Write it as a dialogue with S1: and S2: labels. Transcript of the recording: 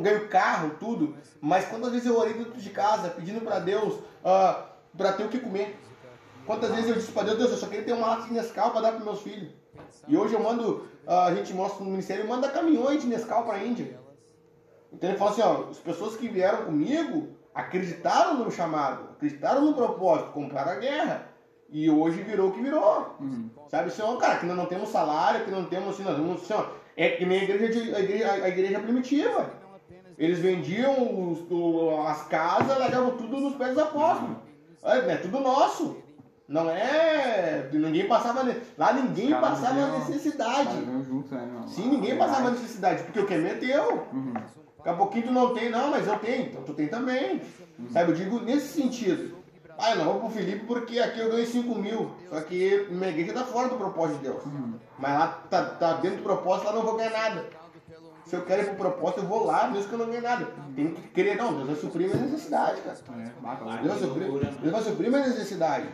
S1: ganho carro, tudo, mas quantas vezes eu orei dentro de casa pedindo para Deus uh, para ter o que comer? Quantas vezes eu disse para Deus, Deus, eu só queria ter uma lata de Nescau para dar para meus filhos. E hoje eu mando, uh, a gente mostra no ministério, manda caminhões de Nescau para a Índia. Então ele fala assim, ó, as pessoas que vieram comigo acreditaram no chamado, acreditaram no propósito, compraram a guerra. E hoje virou o que virou. Uhum. Sabe, senhor, cara, que nós não temos salário, que não temos, assim, nós vamos, assim, ó, é que nem a igreja, de, a igreja, a igreja primitiva. Eles vendiam os, o, as casas, largavam tudo nos pés dos apóstolos. É, é tudo nosso. Não é. Ninguém passava. Lá ninguém passava necessidade. Junto, né, Sim, ninguém passava necessidade, porque o que é meu é teu. Uhum. Daqui a pouquinho tu não tem, não, mas eu tenho, então tu tem também. Uhum. Sabe, eu digo nesse sentido. Ah, eu não vou pro Felipe porque aqui eu ganhei 5 mil. Só que minha igreja tá fora do propósito de Deus. Uhum. Mas lá tá, tá dentro do propósito, lá não vou ganhar nada. Se eu quero ir pro propósito, eu vou lá, mesmo que eu não ganhe nada. Tem que querer, não, Deus vai suprir minha necessidade, cara. É, Deus, vai suprir, Deus vai suprir minha necessidade.